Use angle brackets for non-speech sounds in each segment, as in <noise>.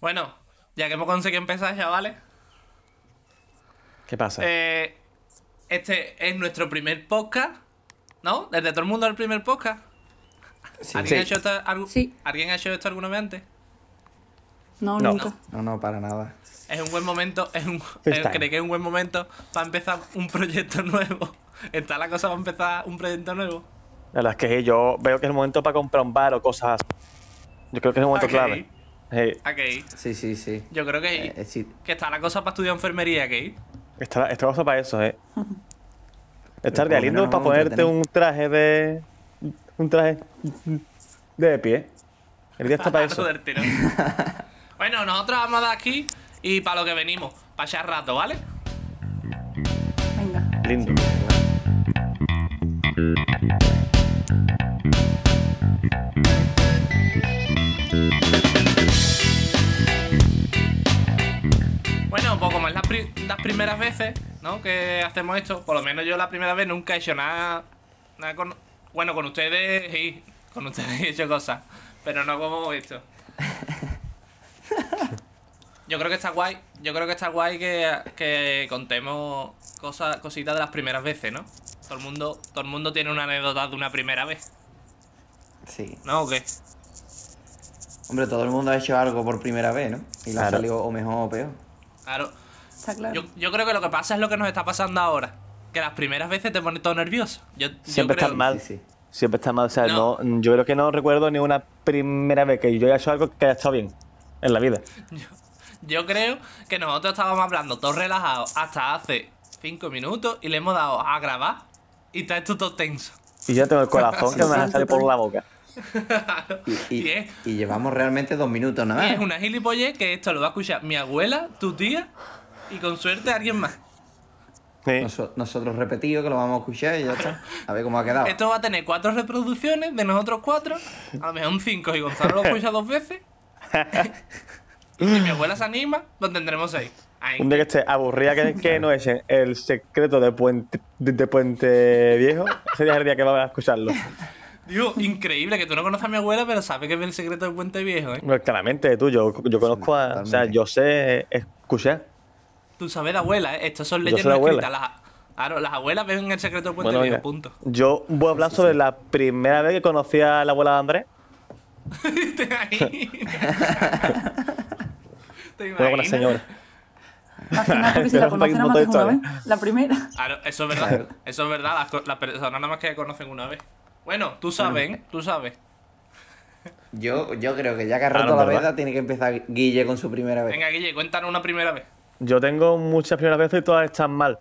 Bueno, ya que hemos conseguido empezar, chavales. ¿Qué pasa? Eh, este es nuestro primer podcast, ¿no? Desde todo el mundo el primer podcast. ¿Alguien, Sí. ha hecho esto, algu- Sí. ¿Alguien ha hecho esto alguna vez antes? No, No. nunca. No, no, para nada. Es un buen momento, es un, Freestyle. eh, creo que es un buen momento para empezar un proyecto nuevo. Está la cosa para empezar un proyecto nuevo. La verdad es que yo veo que es el momento para comprar un bar o cosas. Yo creo que es el momento clave. Sí. Ok. Sí, sí, sí. Yo creo que, Eh, sí. que está la cosa para estudiar enfermería, ¿qué? Está, está cosa para eso, ¿eh? <laughs> Estar de menos para ponerte un traje de. Un traje de pie. El día está para <laughs> eso. <laughs> Bueno, nosotros vamos a dar aquí y para lo que venimos, para echar rato, ¿vale? Venga. Lindo. Pri- las primeras veces, ¿no? Que hacemos esto, por lo menos yo la primera vez nunca he hecho nada, nada con... Bueno, con ustedes sí, con ustedes <laughs> he hecho cosas, pero no como esto. <laughs> Yo creo que está guay, yo creo que está guay que, que contemos cosas, cositas de las primeras veces, ¿no? Todo el mundo, todo el mundo tiene una anécdota de una primera vez, Sí. ¿no? ¿O qué? Hombre, todo el mundo ha hecho algo por primera vez, ¿no? Y le ha salido o mejor o peor. Claro. Está claro. Yo, yo creo que lo que pasa es lo que nos está pasando ahora. Que las primeras veces te pone todo nervioso. Yo, yo Siempre creo- estás mal. Sí, sí. Siempre está mal. O sea, No. no. yo creo que no recuerdo ni una primera vez que yo haya hecho algo que haya estado bien en la vida. <laughs> Yo creo que nosotros estábamos hablando todos relajados hasta hace cinco minutos y le hemos dado a grabar y está esto todo tenso. Y yo tengo el corazón <laughs> que me va a salir por la boca. <laughs> Y, y- Y es- y llevamos realmente dos minutos nada más. es una gilipollez que esto lo va a escuchar mi abuela, tu tía y con suerte alguien más. Sí. Nosotros repetido que lo vamos a escuchar y ya está. A ver cómo ha quedado. Esto va a tener cuatro reproducciones de nosotros cuatro, a lo mejor un cinco y Gonzalo lo escucha dos veces. <laughs> y si mi abuela se anima, lo tendremos seis. Ahí. Un día que esté aburrida que, que no echen el secreto de Puente, de, de Puente Viejo, es el día que va a escucharlo. Digo, increíble que tú no conoces a mi abuela, pero sabes que es el secreto del Puente Viejo, ¿eh? Bueno, claramente, tú, yo, yo conozco a. O sea, yo sé escuchar. Tú sabes de abuela, ¿eh? Estos son abuela. escritas. Las, claro, las abuelas ven el secreto del Puente Bueno, Viejo, punto. yo voy a hablar sobre la primera vez que conocí a la abuela de Andrés. <laughs> ¿Te <laughs> imaginas? señora. Al final, porque <laughs> si la conocen nada más que una vez. primera. Claro, eso es verdad. Eso es verdad. Las, personas nada más que conocen una vez. Bueno, tú sabes, ¿eh? Tú sabes. Yo, yo creo que ya que ha Ah, roto no, la ¿verdad? veda, tiene que empezar Guille con su primera vez. Venga, Guille, cuéntanos una primera vez. Yo tengo muchas primeras veces y todas están mal.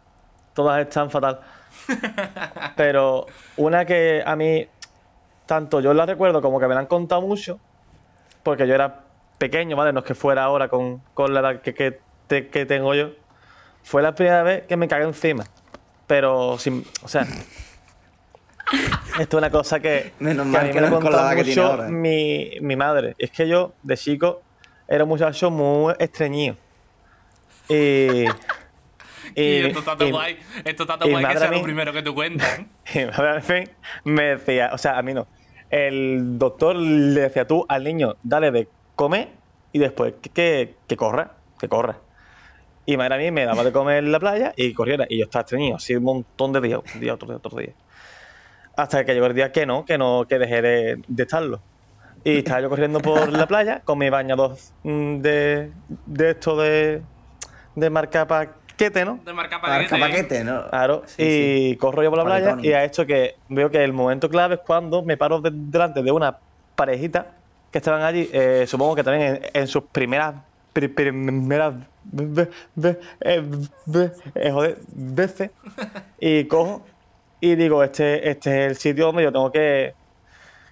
Todas están fatal. <laughs> Pero una que a mí, tanto yo la recuerdo como que me la han contado mucho, porque yo era pequeño, ¿vale? No es que fuera ahora con, con la edad que, que, te- que tengo yo. Fue la primera vez que me cagué encima. Pero sin. O sea. <laughs> Esto es una cosa que, Menos que mal a mí que me lo no es con la contaba edad que tiene mucho ahora. mi, mi madre. Es que yo, de chico, era un muchacho muy estreñido. Y. <laughs> Y, esto está tan y- guay. Esto está tan y guay que sea lo mía. primero que tú cuentas. <laughs> ¿eh? me decía, o sea, a mí no. El doctor le decía tú al niño, dale de comer y después que, que, que corra, que corra. Y madre a mí me daba de comer en la playa y corriera. Y yo estaba estreñido, así un montón de días, un día, otro día, otro día. Hasta que llegó el día que no, que no, que dejé de, de estarlo. Y estaba yo corriendo por la playa con mi bañador mm, de, de esto de, de marca paquete, ¿no? De marca Marca paquete. paquete, ¿no? Claro, Sí, y sí. corro yo por la playa y ha hecho que veo que el momento clave es cuando me paro de- delante de una parejita que estaban allí, eh, supongo que también en, en sus primeras pri- primeras eh, eh, veces y cojo y digo, este, este es el sitio donde yo tengo que,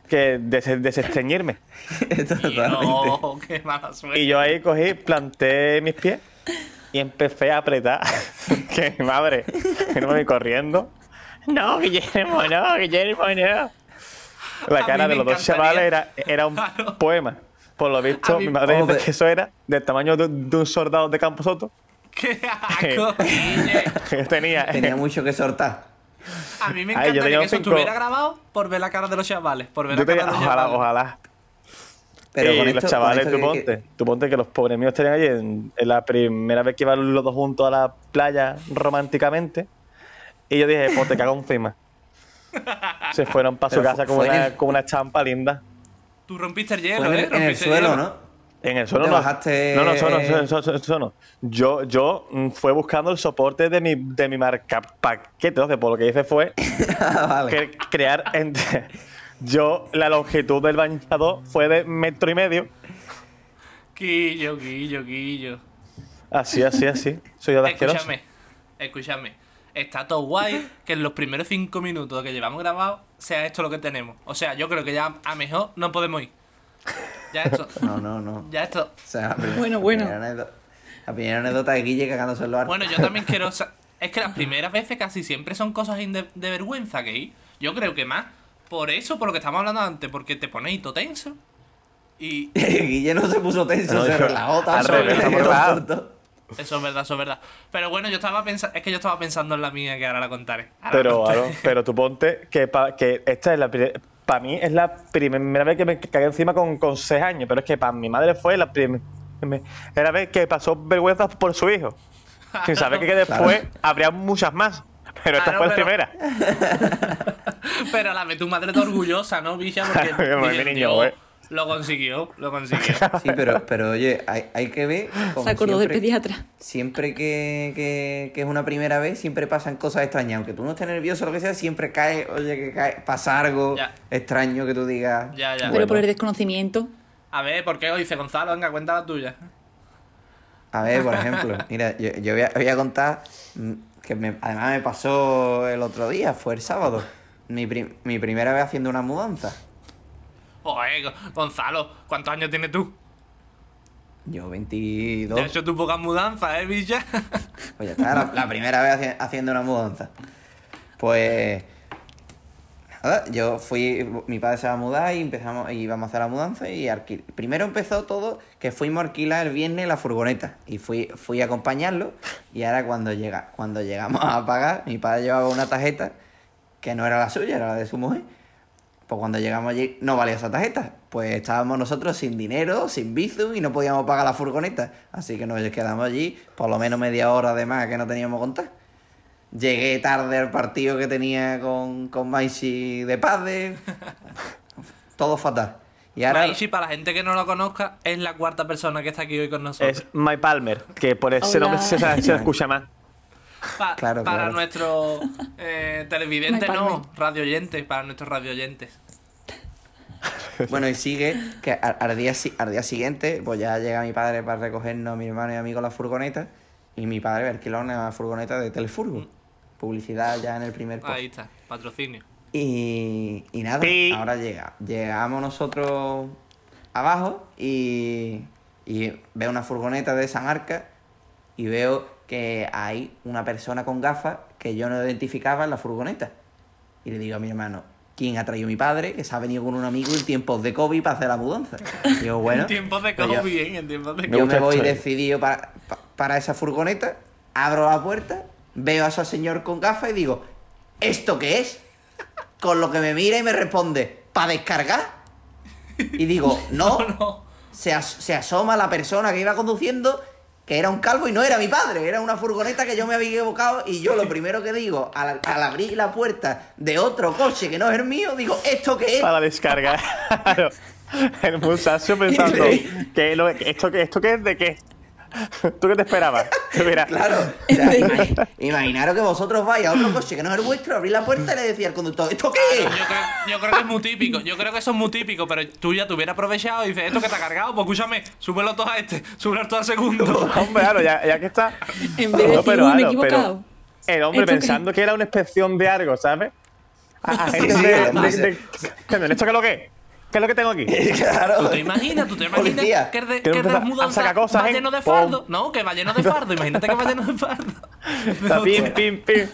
que des- desestreñirme. <laughs> Totalmente. No, qué mala suerte. Y yo ahí cogí, planté mis pies y empecé a apretar. <laughs> que mi madre, que no me voy corriendo. No, Guillermo, no, Guillermo, no. La A cara de los dos encantaría. chavales era, era un Claro. poema. Por lo visto, mi madre dice Hombre. que eso era del tamaño de, de un soldado de Campo Soto. ¡Qué <laughs> asco, Guille! Que tenía. Tenía mucho que soltar. A mí me Ay, encantaría tenía que eso estuviera grabado por ver la cara de los chavales. Por ver Yo la cara tenía, de los ojalá, chavales. ojalá. Pero y con los esto- chavales, con tú esto que- ponte, tú ponte que los pobres míos estarían allí en, en la primera vez que iban los dos juntos a la playa románticamente. Y yo dije, pues te cago encima. Se fueron para su Pero casa con una, el- con una champa linda. Tú rompiste el hielo, en ¿eh? el, en el suelo, hielo. ¿no? En el suelo Te no. bajaste- No, no, eso no, eso, eso- eso- eso no. Yo, yo mm, fue buscando el soporte de mi, de mi marca paquete. Entonces, por lo que hice fue <laughs> Ah, vale. crear entre. Yo, la longitud del bañador fue de metro y medio. Guillo, guillo, guillo. Así, así, así. Soy yo de asqueroso. Escúchame, escúchame. Está todo guay que en los primeros cinco minutos que llevamos grabados sea esto lo que tenemos. O sea, yo creo que ya a mejor no podemos ir. Ya esto. <laughs> No, no, no. Ya esto. O sea, la primera- Bueno, la bueno. La primera anécdota de Guille cagándose en los arcos. Bueno, yo también quiero. Es que las <laughs> primeras veces casi siempre son cosas inde- de vergüenza que ir. Yo creo que más por eso, por lo que estamos hablando antes, porque te ponéis todo tenso. Y <laughs> Guille no se puso tenso, No, se relajó tanto. que eso es verdad, eso es verdad. Pero bueno, yo estaba pensando. Es que yo estaba pensando en la mía que ahora la contaré. Ahora la Pero, contaré. pero tú ponte que, pa- que esta es la para mí es la primera vez que me cagué encima con, con seis años, pero es que para mi madre fue la primera vez que pasó vergüenza por su hijo. <laughs> Sin saber que después habría muchas más. Pero esta Claro, fue la pero- primera. <laughs> Pero a la vez tu madre está orgullosa, ¿no, Bicha? Porque <laughs> niño, lo consiguió, lo consiguió. <laughs> Sí, pero, pero oye, hay, hay que ver. como Se acordó del siempre- pediatra. Siempre que, que, que es una primera vez, siempre pasan cosas extrañas. Aunque tú no estés nervioso o lo que sea, siempre cae, oye, que cae, pasa algo Ya. extraño que tú digas. Ya, ya. Pero por el desconocimiento. A ver, ¿por qué lo dice Gonzalo? Venga, cuenta la tuya. A ver, por ejemplo, mira, yo, yo voy, a, voy a contar mm, que me- además me pasó el otro día, fue el sábado. Mi, prim- mi primera vez haciendo una mudanza. Go- Gonzalo, ¿cuántos años tienes tú? Yo 22. Ya has hecho tu pocas mudanzas, ¿eh, Bicha? Pues ya está, la, la primera vez haci- haciendo una mudanza. Pues. Yo fui. Mi padre se va a mudar y empezamos. Y íbamos a hacer la mudanza y alquil. Primero empezó todo que fuimos a alquilar el viernes la furgoneta. Y fui, fui a acompañarlo. Y ahora cuando llega, cuando llegamos a pagar, mi padre llevaba una tarjeta que no era la suya, era la de su mujer. Pues cuando llegamos allí no valía esa tarjeta. Pues estábamos nosotros sin dinero, sin bizum y no podíamos pagar la furgoneta. Así que nos quedamos allí por lo menos media hora de más que no teníamos contar. Llegué tarde al partido que tenía con, con Maishi de padre. Todo fatal. Y ahora... Maishi, para la gente que no lo conozca, es la cuarta persona que está aquí hoy con nosotros. Es My Palmer, que por ese Hola. nombre se, se- se escucha más. Pa- Claro, para claro. nuestros eh, televidentes, My no, radio oyentes, para nuestros radio oyentes. Bueno, y sigue que al, al día, si- al día siguiente, pues ya llega mi padre para recogernos, mi hermano y a mí con la furgoneta. Y mi padre alquiló una furgoneta de Telefurgo. Publicidad ya en el primer post. Ahí está, patrocinio. Y, y nada, ahora llega. Llegamos nosotros abajo y, y veo una furgoneta de esa marca y veo que hay una persona con gafas que yo no identificaba en la furgoneta. Y le digo a mi hermano, ¿quién ha traído a mi padre? Que se ha venido con un amigo en tiempos de COVID para hacer la mudanza. Y <laughs> digo, bueno, en tiempos de pues yo- COVID, ¿eh? En tiempos de Me yo COVID. me voy decidido para, pa- para esa furgoneta, abro la puerta, veo a ese señor con gafas y digo, ¿esto qué es? Con lo que me mira y me responde, ¿para descargar? Y digo, <laughs> no, No, Se, as- se asoma la persona que iba conduciendo, que era un calvo y no era mi padre, era una furgoneta que yo me había equivocado y yo lo primero que digo, al, al abrir la puerta de otro coche que no es el mío, digo, ¿esto qué es? Para descargar. <laughs> El muchacho pensando, <laughs> ¿qué, lo- ¿esto, qué- ¿esto qué es de qué? ¿Tú qué te esperabas? Mira, Claro, o sea, ima- imaginaros que vosotros vais a otro coche que no es el vuestro, abrís la puerta y le decía al conductor, ¿esto qué es? yo creo, yo creo que es muy típico. Yo creo que eso es muy típico, pero tú ya te hubieras aprovechado y dices, esto que te ha cargado, pues escúchame, súbelo todo a este, súbelo todo al segundo. Hombre, claro, ya, ya que está. En vez de decir, pero, "Uy, me he pero equivocado". El hombre pensando que era una inspección de algo, ¿sabes? A, a Sí, gente sí, de, además, de- de- ¿Esto qué es lo que es? ¿Qué es lo que tengo aquí? <laughs> Claro. ¿Tú te imaginas? ¿Tú te imaginas Policía. que de, Que de las a mudanzas sacar cosas, va lleno de fardo? No, que va lleno de fardo. Imagínate que va lleno de fardo. <laughs> Pim, pim, pim.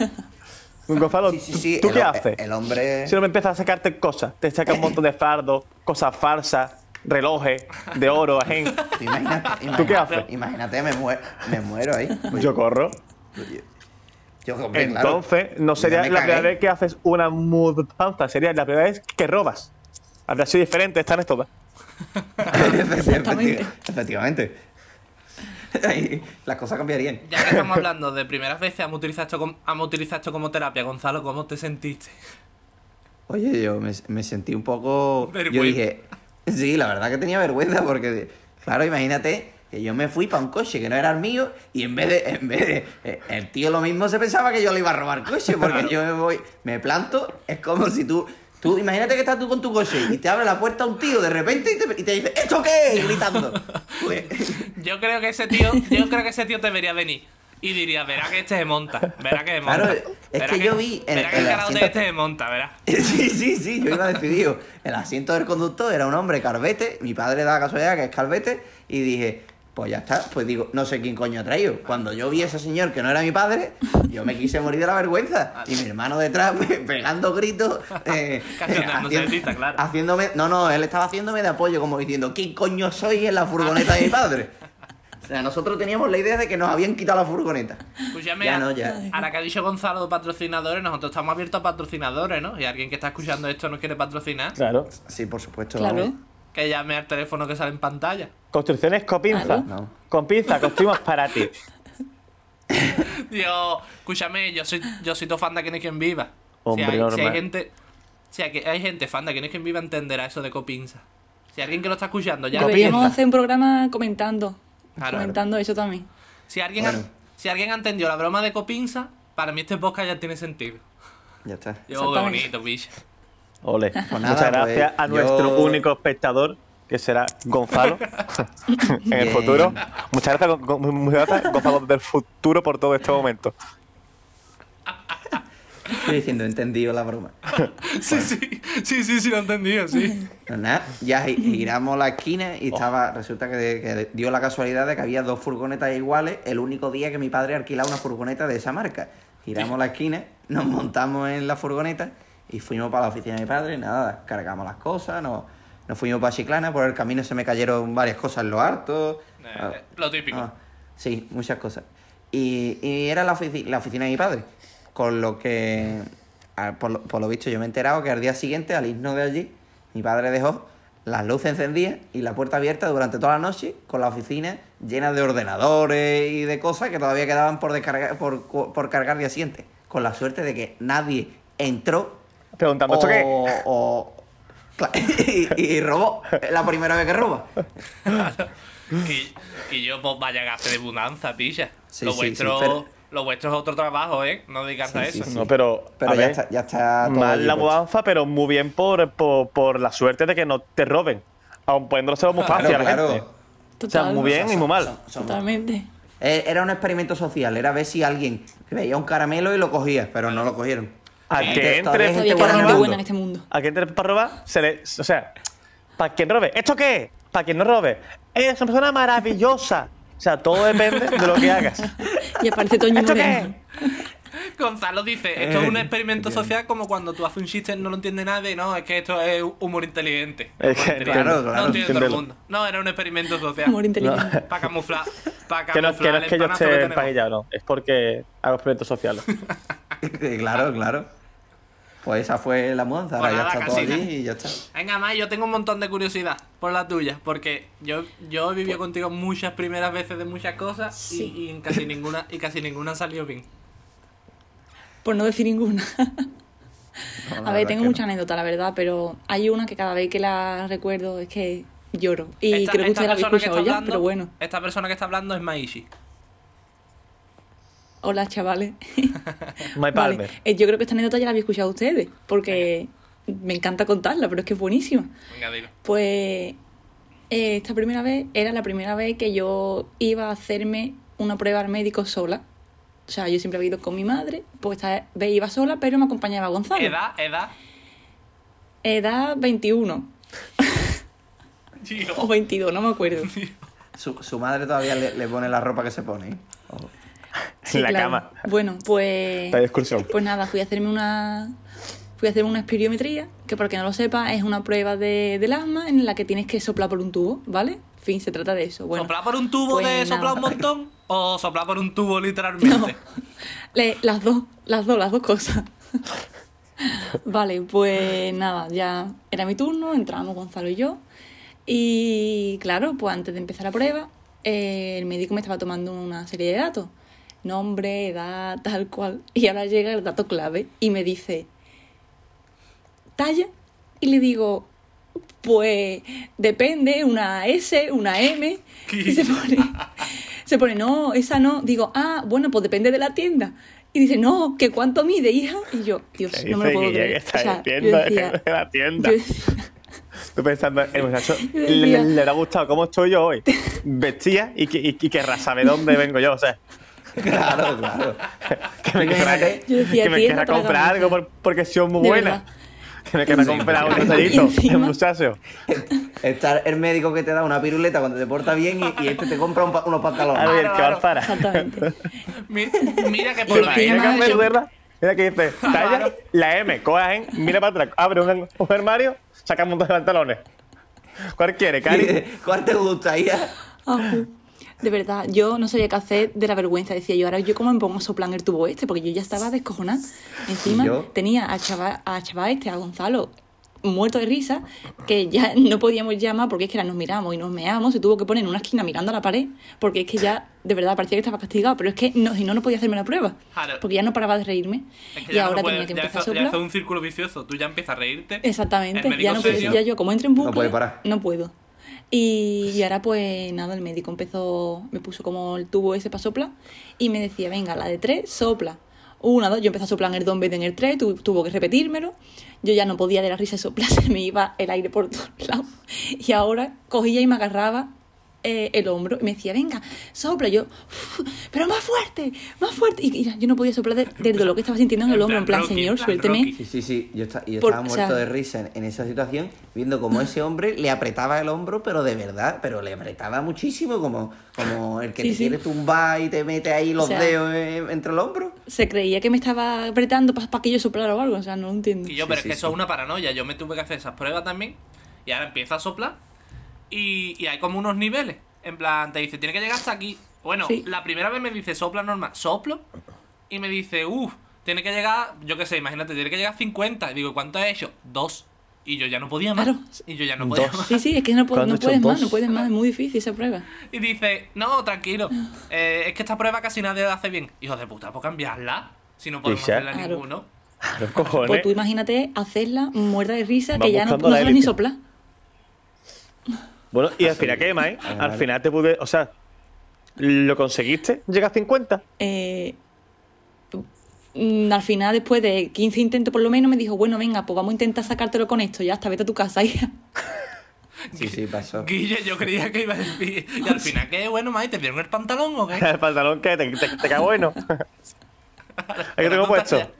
Gonzalo, Sí, sí, sí, ¿tú el, qué haces? El hombre... Si no me empiezas a sacarte cosas, te saca un montón de fardos, cosas falsas, relojes de oro, ajen. Imagínate, ¿Tú qué imagínate, haces? imagínate, me, muero, me muero ahí. Yo corro. Yo, hombre, claro. Entonces, no Yo sería la primera vez que haces una mudanza, sería la primera vez que robas. Habría sido diferente esta vez todas. Efectivamente. Efectivamente. Ahí Las cosas cambiarían. Ya que estamos hablando de primeras veces, hemos utilizado esto como, hemos utilizado esto como terapia. Gonzalo, ¿cómo te sentiste? Oye, yo me, me sentí un poco. Yo Vergüenza. dije. Sí, la verdad que tenía vergüenza porque, claro, imagínate que yo me fui para un coche que no era el mío y en vez de. En vez de eh, el tío lo mismo se pensaba que yo le iba a robar coche porque yo me voy, me planto. Es como si tú. Tú, imagínate que estás tú con tu coche y te abre la puerta un tío de repente y te, y te dice, ¿esto qué? Gritando. <laughs> Pues, Yo creo que ese tío, yo creo que ese tío te vería venir. Y diría, verá que este se monta, verá que se monta. Claro, es verá que yo vi en- verá que el el asiento- este se monta, verá. <laughs> Sí, sí, sí, yo iba decidido. El asiento del conductor era un hombre calvete, mi padre da la casualidad que es calvete, y dije, pues ya está, pues digo, no sé quién coño ha traído. Cuando yo vi a ese señor que no era mi padre, yo me quise morir de la vergüenza. Y mi hermano detrás pe- <laughs> pegando gritos, eh, <laughs> de tinta, claro. haciéndome, no, no, él estaba haciéndome de apoyo, como diciendo, ¿quién coño soy en la furgoneta de mi padre? O sea, nosotros teníamos la idea de que nos habían quitado la furgoneta. Escúchame, Ya no, ya. ahora que ha dicho Gonzalo de patrocinadores, nosotros estamos abiertos a patrocinadores, ¿no? Y alguien que está escuchando esto nos quiere patrocinar, Claro. Sí, por supuesto. Claro. Que llame al teléfono que sale en pantalla. Construcciones con pinza. No. Con pinza, construimos para ti. <laughs> Dios, escúchame, yo soy, yo soy tu fan de Quién es quien viva. Hombre, si, hay, si hay normal. gente, si hay, hay gente fan de Quién es quien viva entenderá eso de copinza. Si alguien que lo está escuchando ya. Deberíamos hacer un programa comentando. Claro. comentando eso también. si alguien, Bueno. ha- si alguien ha entendido la broma de copinza, para mí este podcast ya tiene sentido. Ya está. Yo, qué bonito, bicho. Ole. nada, Muchas gracias pues, a nuestro yo- único espectador, que será Gonzalo, <laughs> en el futuro. Muchas gracias, muchas gracias, Gonzalo del futuro, por todo este momento. Estoy diciendo, he entendido la broma. <laughs> Sí, sí, sí, sí, sí, lo he entendido, sí. Pues nada, ya gi- giramos la esquina y estaba, resulta que, que dio la casualidad de que había dos furgonetas iguales el único día que mi padre alquilaba una furgoneta de esa marca. Giramos la esquina, nos montamos en la furgoneta y fuimos para la oficina de mi padre, nada, cargamos las cosas, nos, nos fuimos para Chiclana, por el camino se me cayeron varias cosas en lo harto. Eh, lo típico. Ah, sí, muchas cosas. Y, y era la, ofici- la oficina de mi padre. Con lo que, por lo, por lo visto, yo me he enterado que al día siguiente, al irnos de allí, mi padre dejó las luces encendidas y la puerta abierta durante toda la noche, con la oficina llena de ordenadores y de cosas que todavía quedaban por, descargar, por, por cargar día siguiente. Con la suerte de que nadie entró Preguntando, ¿esto qué? o, <laughs> y, y robó. Es la primera vez que roba. Y, y yo, pues vaya gafe de mudanza, pilla. Sí, lo, sí, vuestro, sí, pero- lo vuestro es otro trabajo, ¿eh? No digas Sí, sí, eso. sí. No, pero. Pero a ya ver, está, ya está todo Mal la mudanza, pero muy bien por, por, por la suerte de que no te roben. Aun poniéndoselo muy fácil Claro, a la claro. gente. O Total. sea, muy bien y muy mal. Son- son- Totalmente. Eh, Era un experimento social, era ver si alguien veía un caramelo y lo cogía, pero no lo cogieron. Al Sí, que entre Todavía gente buena en este mundo. a quien entre para robar, se le. O sea, para quien robe. ¿Esto qué es? Para quien no robe. Es una persona maravillosa. O sea, todo depende de lo que hagas. <laughs> Y aparece Toño ¿Esto qué es? <laughs> Gonzalo dice, esto es un Eh, experimento bien. social como cuando tú haces un chiste y no lo entiende nadie, no, es que esto es humor inteligente. Es que- inteligente. claro, No claro, entiende todo el mundo. No, era un experimento social. Humor inteligente. Para camuflar. Para Que no, camuflar que no es que yo esté empajillado, no. Es porque hago experimentos sociales. <laughs> claro, claro. Pues esa fue la mudanza, ahora Pues ya nada, está todo allí y ya está. Venga, más, yo tengo un montón de curiosidad por la tuya, porque yo, yo he vivido contigo muchas primeras veces de muchas cosas y- Sí. y, en casi ninguna y casi ninguna ha salido bien. Por no decir ninguna. <laughs> No, A ver, tengo mucha no. anécdota, la verdad, pero hay una que cada vez que la recuerdo es que lloro. Y Esta- creo que esta usted la habéis persona que escuchado está ya, hablando- pero bueno. Esta persona que está hablando es Maishi. Hola, chavales. <laughs> My Vale. Palmer. eh, Yo creo que esta anécdota ya la habéis escuchado ustedes, porque me encanta contarla, pero es que es buenísima. Venga, dilo. Pues eh, esta primera vez era la primera vez que yo iba a hacerme una prueba al médico sola. O sea, yo siempre había ido con mi madre, pues esta vez iba sola, pero me acompañaba Gonzalo. Edad, edad. Edad 21 Tío. o 22, no me acuerdo. Su, su madre todavía le, le pone la ropa que se pone. ¿eh? Sí, en la claro. cama. Bueno, pues. La excursión. Pues nada, fui a hacerme una. Fui a hacer una espirometría, que para que no lo sepa, es una prueba de, del asma en la que tienes que soplar por un tubo, ¿vale? En fin, se trata de eso. Bueno, ¿Soplar por un tubo pues de soplar un montón? <laughs> ¿O soplar por un tubo No, literalmente? le- las dos, las dos, las dos cosas. <laughs> vale, pues nada, ya era mi turno, entramos Gonzalo y yo. Y claro, pues antes de empezar la prueba, eh, el médico me estaba tomando una serie de datos. Nombre, edad, tal cual. Y ahora llega el dato clave y me dice, ¿talla? Y le digo, pues depende, una S, una M. <laughs> Y se pone, se pone, no, esa no. Digo, ah, bueno, pues depende de la tienda. Y dice, no, que cuánto mide, hija. Y yo, Dios, ¿Qué no me lo puedo creer. O sea, yo decía- en la tienda. yo decía- Estoy pensando, el muchacho <laughs> le, decía- le habrá gustado cómo estoy yo hoy. Vestía y, que, y, y querrá saber dónde vengo yo. O sea, <laughs> Claro, claro. que me que querrá comprar algo por- porque sido muy buena. Que me Sí, comprar un <laughs> encima- el muchacho. Estar el médico que te da una piruleta cuando te porta bien y, y este te compra un pa- unos pantalones. A ver, Claro, que claro. va para. Exactamente. <laughs> Mi- Mira que ¿Te por me duerda? Mira que dice, talla, la M, cogen, mira para atrás, abre un, un armario, saca un montón de pantalones. ¿Cuál quiere, Cari? ¿Cuál te gustaría? De verdad, yo no sabía qué hacer de la vergüenza. Decía yo, ahora yo cómo me pongo a soplar el tubo este, porque yo ya estaba descojonada. Encima tenía a chaval, a chaval este, a Gonzalo, muerto de risa, que ya no podíamos llamar porque es que ahora nos miramos y nos meamos, se tuvo que poner en una esquina mirando a la pared, porque es que ya, de verdad, parecía que estaba castigado, pero es que no, si no, no podía hacerme la prueba, porque ya no paraba de reírme. Es que y ya ahora no puede- tenía que ya empezar a eso- ya soplar. eso es un círculo vicioso. Tú ya empiezas a reírte. Exactamente, ya no puedo, ya yo como entro en bucle, No puede parar. no puedo. Y, y ahora pues nada, el médico empezó, me puso como el tubo ese para soplar y me decía, venga, la de tres, sopla. Una, dos, yo empecé a soplar en el dos en vez de en el tres, tu- tuvo que repetírmelo. Yo ya no podía de la risa soplar, <laughs> se me iba el aire por todos lados. Y ahora cogía y me agarraba eh, el hombro y me decía, venga, sopla. Yo, "Uf, pero más fuerte, más fuerte. Y, y yo no podía soplar de- del dolor que estaba sintiendo en el hombro, en plan Rocky, señor, plan suélteme. Rocky. Sí, sí, sí. Yo, esta- yo Por- estaba o muerto sea- de risa en, en esa situación, viendo cómo ese hombre le apretaba el hombro, pero de verdad, pero le apretaba muchísimo, como, como el que Sí, te sí. quiere tumbar y te mete ahí los O sea- dedos en- entre el hombro. se creía que me estaba apretando para que yo soplara o algo, o sea, no lo entiendo. Y yo, Sí, pero sí, es que eso es una paranoia. Yo me tuve que hacer esas pruebas también. Y ahora empieza a soplar. Y, y hay como unos niveles. En plan, te dice, tiene que llegar hasta aquí. Bueno, Sí. la primera vez me dice sopla normal. Soplo. Y me dice, uff, tiene que llegar, yo qué sé, imagínate, tiene que llegar a 50. Y digo, ¿cuánto he hecho? Dos. Y yo ya no podía más. Claro. Y yo ya no podía Dos. más. Sí, sí, es que no, pu- ¿Cuándo no puedes más, no puedes más, es muy difícil esa prueba. Y dice, no, tranquilo. eh, es que esta prueba casi nadie la hace bien. Hijo de puta, ¿por cambiarla? Si no podemos hacerla Claro. ninguno. Los cojones. Pues tú imagínate hacerla muerta de risa, Va que ya no, no ni soplar. Bueno, y al final, ¿qué más? eh? Ah, Al vale. final te pude. O sea, ¿lo conseguiste? ¿Llega a 50? Eh, al final, después de 15 intentos por lo menos, me dijo, bueno, venga, pues vamos a intentar sacártelo con esto, ya hasta vete a tu casa, <laughs> hija. Sí, sí, pasó. Guille, yo creía que iba a decir. Y al final, ¿qué? Bueno, Mai, ¿te dieron el pantalón o qué? <laughs> El pantalón que te, te, te cae bueno. ¿A qué tengo puesto?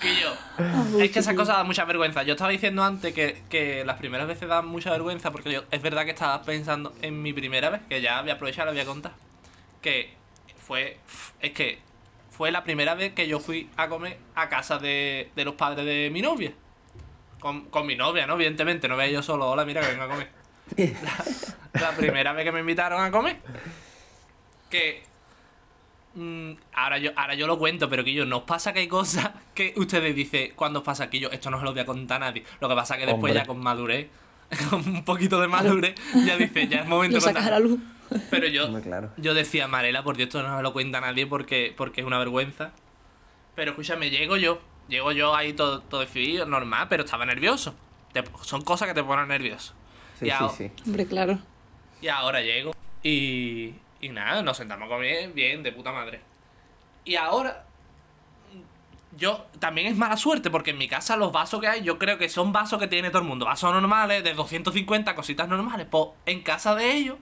Guillo, es que esa cosa da mucha vergüenza. Yo estaba diciendo antes que, que las primeras veces dan mucha vergüenza porque yo es verdad que estaba pensando en mi primera vez, que ya voy a aprovechar, la voy a contar. Que fue. Es que fue la primera vez que yo fui a comer a casa de, de los padres de mi novia. Con, con mi novia, ¿no? Evidentemente, no veía yo solo, hola, mira que vengo a comer. <laughs> La, la primera vez que me invitaron a comer. Que. Mm, ahora, yo, ahora yo lo cuento, pero que yo, ¿nos pasa que hay cosas que ustedes dicen cuando os pasa que yo, esto no se lo voy a contar a nadie? Lo que pasa que después Hombre. ya con madurez, <laughs> con un poquito de madurez, ya dice, ya es <laughs> momento de la luz. Pero yo, Hombre, claro. yo decía, Marela, por Dios, esto no se lo cuenta a nadie porque, porque es una vergüenza. Pero escúchame, llego yo. Llego yo ahí todo, todo decidido, normal, pero estaba nervioso. Te- son cosas que te ponen nervioso. Sí, y, sí, ahora, sí. Hombre, claro. y ahora llego. Y, y nada, nos sentamos a comer bien, de puta madre. Y ahora, yo también es mala suerte porque en mi casa los vasos que hay, yo creo que son vasos que tiene todo el mundo. Vasos normales, de 250, cositas normales. Pues en casa de ellos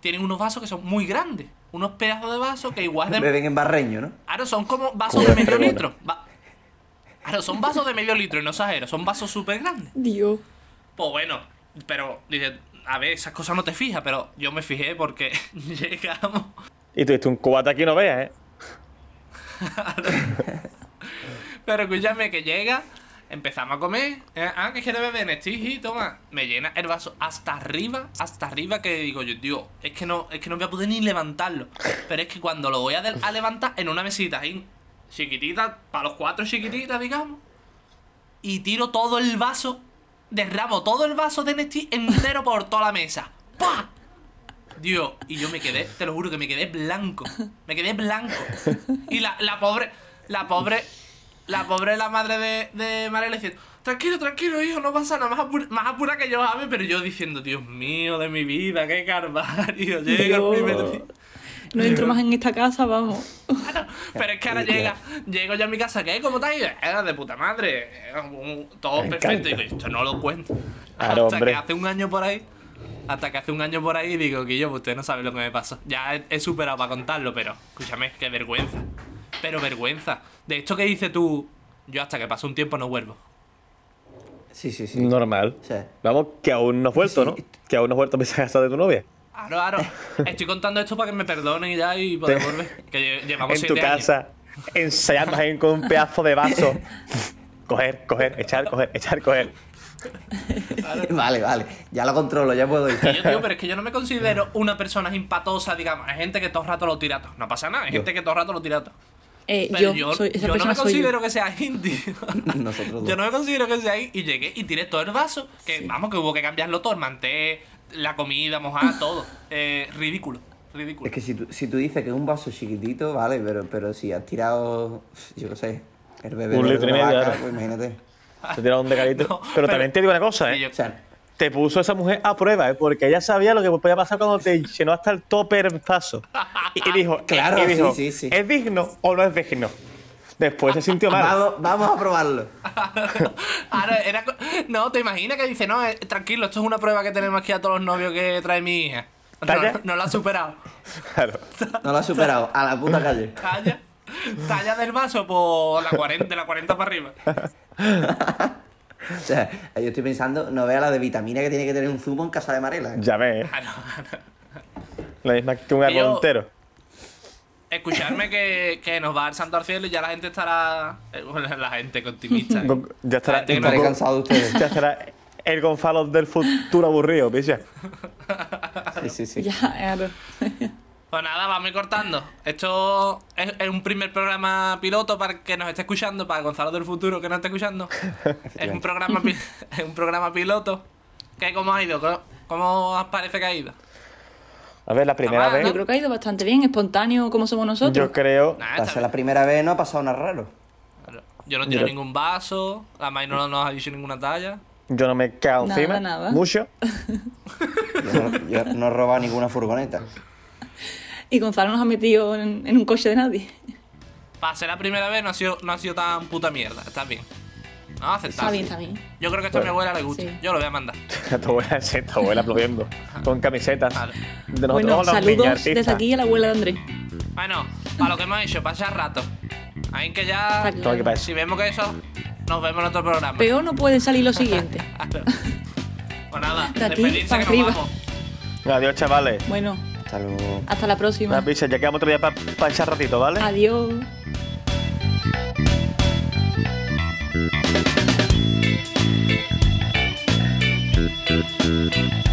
tienen unos vasos que son muy grandes. Unos pedazos de vasos que igual de... <laughs> Beben en barreño, ¿no? Claro, son como vasos de medio litro. Va- Claro, son vasos de medio litro y no exagero, son vasos súper grandes. Dios. Pues bueno, pero dice, a ver, esas cosas no te fijas, pero yo me fijé porque <laughs> llegamos. Y tú diste un cubata aquí no veas, ¿eh? <laughs> Pero escúchame que llega, empezamos a comer. eh, ah, que quieres beber, Nestigi, toma. Me llena el vaso hasta arriba, hasta arriba, que digo yo, tío, es que no, es que no voy a poder ni levantarlo. Pero es que cuando lo voy a, de- a levantar en una mesita ahí, chiquitita, para los cuatro chiquititas, digamos, y tiro todo el vaso, derramo todo el vaso de Nestí entero por toda la mesa. ¡Pah! Dios, y yo me quedé, te lo juro que me quedé blanco. Me quedé blanco. Y la, la pobre, la pobre, la pobre la madre de, de María le decía, tranquilo, tranquilo, hijo, no pasa nada, más apura, más apura que yo, ame, pero yo diciendo, Dios mío, de mi vida, qué calvario, llega el primer día. No entro más en esta casa, vamos. Claro, <laughs> pero es que ahora llega, llego yo a mi casa, ¿qué? ¿Cómo te has ido? Eh, de puta madre, eh, todo Me perfecto. Y digo, esto no lo cuento. Claro, hasta hombre. que hace un año por ahí, hasta que hace un año por ahí, digo que yo, pues usted no sabe lo que me pasó. Ya he, he superado para contarlo, pero escúchame, qué vergüenza. Pero vergüenza. De esto que dices tú, yo hasta que pase un tiempo no vuelvo. Sí, sí, sí. Normal. Sí. Vamos, que aún no has vuelto, Sí. ¿no? Que aún no has vuelto a casa de tu novia. Claro, claro. <laughs> Estoy contando esto para que me perdonen ya y poder volver. Que lle- llevamos en tu siete años. casa, ensayando ahí con un pedazo de vaso. coger, coger, echar, coger, echar, coger. <laughs> Vale, vale. Ya lo controlo, ya puedo ir. Que yo, tío, pero es que yo no me considero una persona simpatosa, digamos. Hay gente que todo el rato lo tira todo. No pasa nada, hay gente que todo el rato lo tira todo. Eh, Pero yo, yo, soy, esa yo no me considero yo. que sea indie. <laughs> Nosotros dos. yo no me considero que sea indie. Y llegué y tiré todo el vaso. Que vamos, que hubo que cambiarlo todo. El manté, la comida, mojar, todo. Eh, ridículo. Ridículo. Es que si tú, si tú dices que es un vaso chiquitito, vale, pero, pero si has tirado, yo qué sé, el bebé Un de litro y medio, vaca, pues imagínate. Te tiraron de carito. <laughs> No, pero, pero- también te digo una cosa, yo- ¿eh? O sea, Te puso esa mujer a prueba, ¿eh? Porque ella sabía lo que podía pasar cuando te llenó hasta el tope el vaso. Y, y dijo, <laughs> Claro, y dijo, sí, sí, sí. ¿es digno o no es digno? Después se sintió mal. vamos, vamos a probarlo. <laughs> Ahora, era no, te imaginas que dice, no, eh, tranquilo, esto es una prueba que tenemos aquí a todos los novios que trae mi hija. No, ¿Talla? no, no lo ha superado. Claro. No lo has superado, a la puta calle. <laughs> Talla, talla del vaso por la 40, de la 40 para arriba. O sea, yo estoy pensando, no vea la de vitamina que tiene que tener un zumo en casa de Marela. ¿eh? Ya ves, ¿eh? Ah, no, no. la misma que un árbol entero. Escucharme que, que nos va al santo al cielo y ya la gente estará. eh, bueno, la gente optimista. ¿eh? Ya estará, poco- cansado de ustedes. <laughs> ya estará el Gonzalo del futuro aburrido, picha. Sí, sí, sí. Ya, claro. Pues nada, vamos a ir cortando. Esto es, es un primer programa piloto para el que nos esté escuchando, para Gonzalo del futuro que nos esté escuchando. es un programa <laughs> es un programa piloto. ¿Qué, ¿Cómo ha ido? ¿Cómo, cómo os parece que ha ido? A ver, la primera vez, Yo creo que ha ido bastante bien, espontáneo como somos nosotros. yo creo. Nada, Para está ser la primera vez no ha pasado nada raro. Yo no tiro Yo- ningún vaso, la May no nos ha dicho ninguna talla. Yo no me cago Nada, encima. nada. Mucho. <laughs> Yo no, yo no he robado ninguna furgoneta. Y Gonzalo nos ha metido en, en un coche de nadie. Para ser la primera vez no ha sido, no ha sido tan puta mierda. Está bien. No, aceptable. Está bien, está bien. Yo creo que esto a mi abuela le gusta. Sí. Yo lo voy a mandar. <laughs> tu abuela, sí, tu abuela aplaudiendo. Con camisetas. Vale. De nosotros Bueno, saludos desde aquí a la abuela de Andrés. Bueno, para lo que hemos hecho, pasar rato. Ahí que ya. Claro. Si vemos que eso, nos vemos en otro programa. Peor no puede salir lo siguiente. <laughs> Pues nada, De aquí despedirse para que nos arriba. vamos. Adiós, chavales. Bueno, Hasta luego. hasta la próxima. Una pizza, ya quedamos otro día para echar ratito, ¿vale? Adiós. Thank you.